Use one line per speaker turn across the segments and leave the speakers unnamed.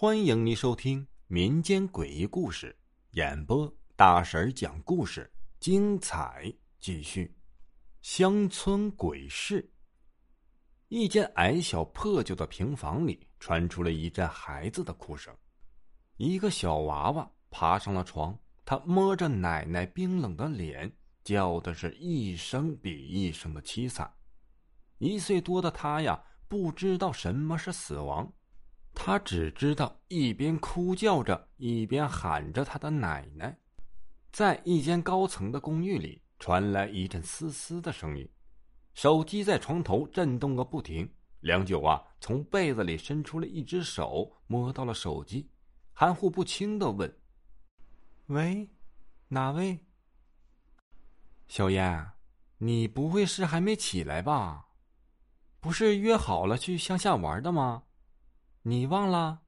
欢迎您收听民间诡异故事，演播大婶讲故事，精彩继续。乡村鬼事。一间矮小破旧的平房里传出了一阵孩子的哭声，一个小娃娃爬上了床，他摸着奶奶冰冷的脸，叫的是一声比一声的凄惨。一岁多的他呀，不知道什么是死亡。他只知道一边哭叫着，一边喊着他的奶奶。在一间高层的公寓里，传来一阵嘶嘶的声音。手机在床头震动个不停。良久啊，从被子里伸出了一只手，摸到了手机，含糊不清的问：“喂，哪位？小燕，你不会是还没起来吧？不是约好了去乡下玩的吗？”你忘了？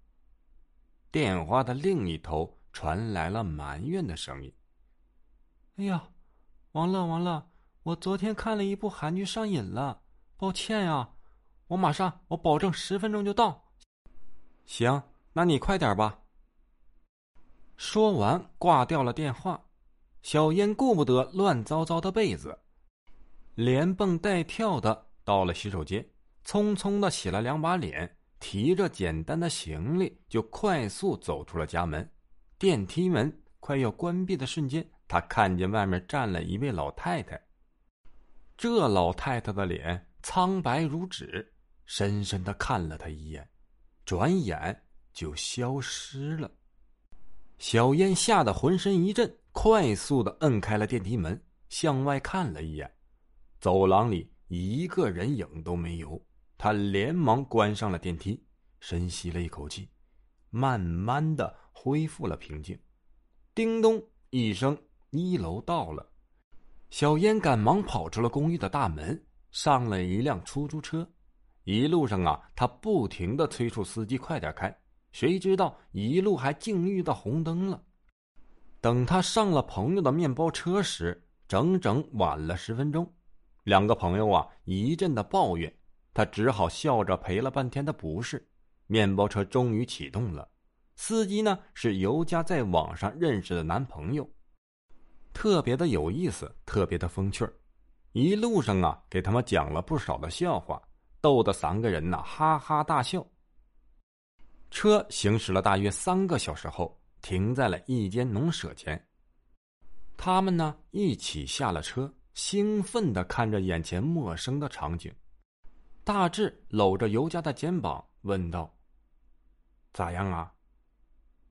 电话的另一头传来了埋怨的声音。哎呀，王乐，王乐，我昨天看了一部韩剧上瘾了，抱歉呀，我马上，我保证十分钟就到。行，那你快点吧。说完，挂掉了电话。小燕顾不得乱糟糟的被子，连蹦带跳的到了洗手间，匆匆的洗了两把脸。提着简单的行李，就快速走出了家门。电梯门快要关闭的瞬间，他看见外面站了一位老太太。这老太太的脸苍白如纸，深深的看了他一眼，转眼就消失了。小燕吓得浑身一震，快速的摁开了电梯门，向外看了一眼，走廊里一个人影都没有。他连忙关上了电梯，深吸了一口气，慢慢的恢复了平静。叮咚一声，一楼到了。小燕赶忙跑出了公寓的大门，上了一辆出租车。一路上啊，他不停的催促司机快点开。谁知道一路还竟遇到红灯了。等他上了朋友的面包车时，整整晚了十分钟。两个朋友啊，一阵的抱怨。他只好笑着赔了半天的不是，面包车终于启动了。司机呢是尤佳在网上认识的男朋友，特别的有意思，特别的风趣一路上啊，给他们讲了不少的笑话，逗得三个人呐哈哈大笑。车行驶了大约三个小时后，停在了一间农舍前。他们呢一起下了车，兴奋的看着眼前陌生的场景。大志搂着尤佳的肩膀问道：“咋样啊？”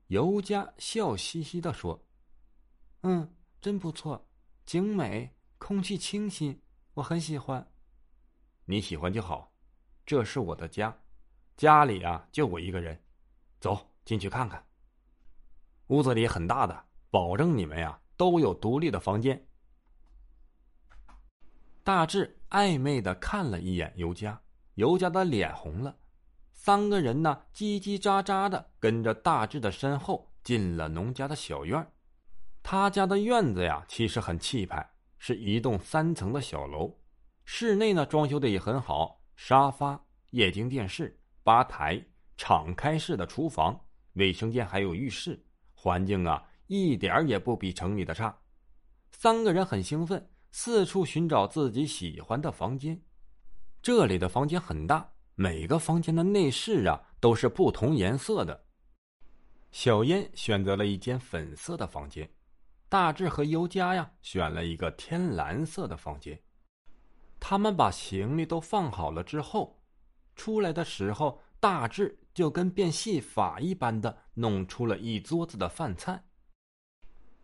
尤佳笑嘻嘻的说：“嗯，真不错，景美，空气清新，我很喜欢。你喜欢就好，这是我的家，家里啊就我一个人。走进去看看。屋子里很大的，保证你们呀都有独立的房间。”大志暧昧的看了一眼尤佳。尤家的脸红了，三个人呢叽叽喳喳的跟着大志的身后进了农家的小院他家的院子呀，其实很气派，是一栋三层的小楼。室内呢装修的也很好，沙发、液晶电视、吧台、敞开式的厨房、卫生间还有浴室，环境啊一点也不比城里的差。三个人很兴奋，四处寻找自己喜欢的房间。这里的房间很大，每个房间的内饰啊都是不同颜色的。小燕选择了一间粉色的房间，大志和尤佳呀选了一个天蓝色的房间。他们把行李都放好了之后，出来的时候，大志就跟变戏法一般的弄出了一桌子的饭菜。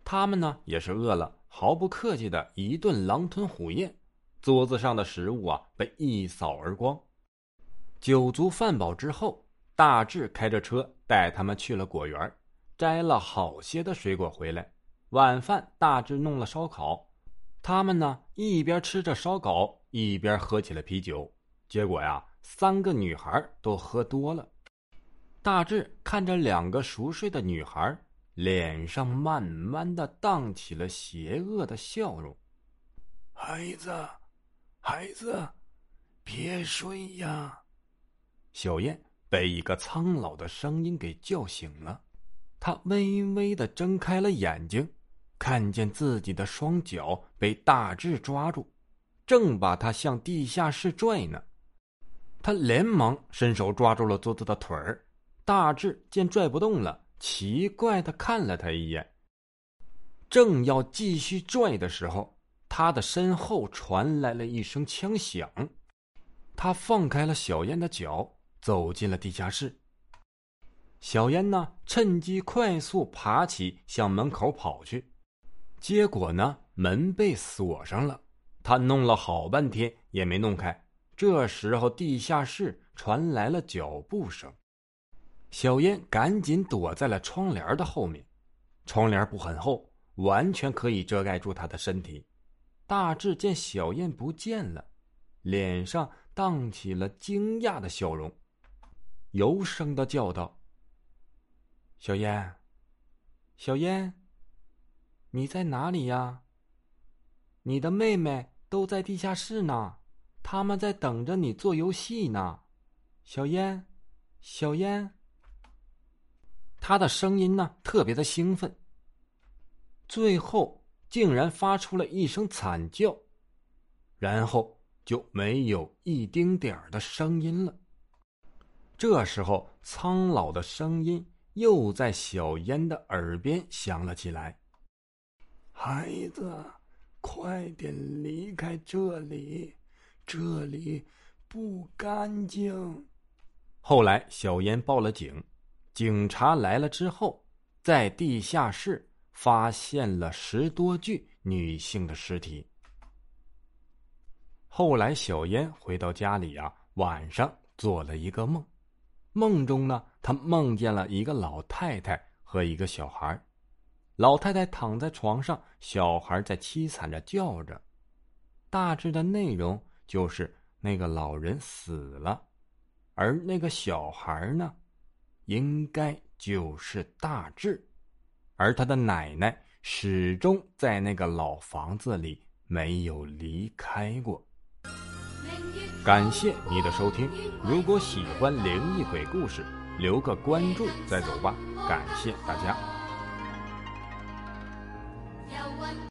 他们呢也是饿了，毫不客气的一顿狼吞虎咽。桌子上的食物啊，被一扫而光。酒足饭饱之后，大志开着车带他们去了果园，摘了好些的水果回来。晚饭，大志弄了烧烤，他们呢一边吃着烧烤，一边喝起了啤酒。结果呀，三个女孩都喝多了。大志看着两个熟睡的女孩，脸上慢慢的荡起了邪恶的笑容。
孩子。孩子，别睡呀！
小燕被一个苍老的声音给叫醒了。她微微的睁开了眼睛，看见自己的双脚被大志抓住，正把他向地下室拽呢。他连忙伸手抓住了桌子的腿儿。大志见拽不动了，奇怪的看了他一眼。正要继续拽的时候，他的身后传来了一声枪响。他放开了小燕的脚，走进了地下室。小燕呢，趁机快速爬起，向门口跑去。结果呢，门被锁上了。他弄了好半天也没弄开。这时候，地下室传来了脚步声。小燕赶紧躲在了窗帘的后面，窗帘不很厚，完全可以遮盖住她的身体。大志见小燕不见了，脸上荡起了惊讶的笑容，柔声的叫道：“小燕，小燕，你在哪里呀？你的妹妹都在地下室呢，他们在等着你做游戏呢。小燕，小燕。”他的声音呢，特别的兴奋。最后竟然发出了一声惨叫，然后就没有一丁点儿的声音了。这时候，苍老的声音又在小烟的耳边响了起来：“
孩子，快点离开这里，这里不干净。”
后来，小烟报了警。警察来了之后，在地下室发现了十多具女性的尸体。后来，小燕回到家里啊，晚上做了一个梦，梦中呢，她梦见了一个老太太和一个小孩，老太太躺在床上，小孩在凄惨着叫着，大致的内容就是那个老人死了，而那个小孩呢？应该就是大志，而他的奶奶始终在那个老房子里没有离开过。感谢你的收听，如果喜欢灵异鬼故事，留个关注再走吧。感谢大家。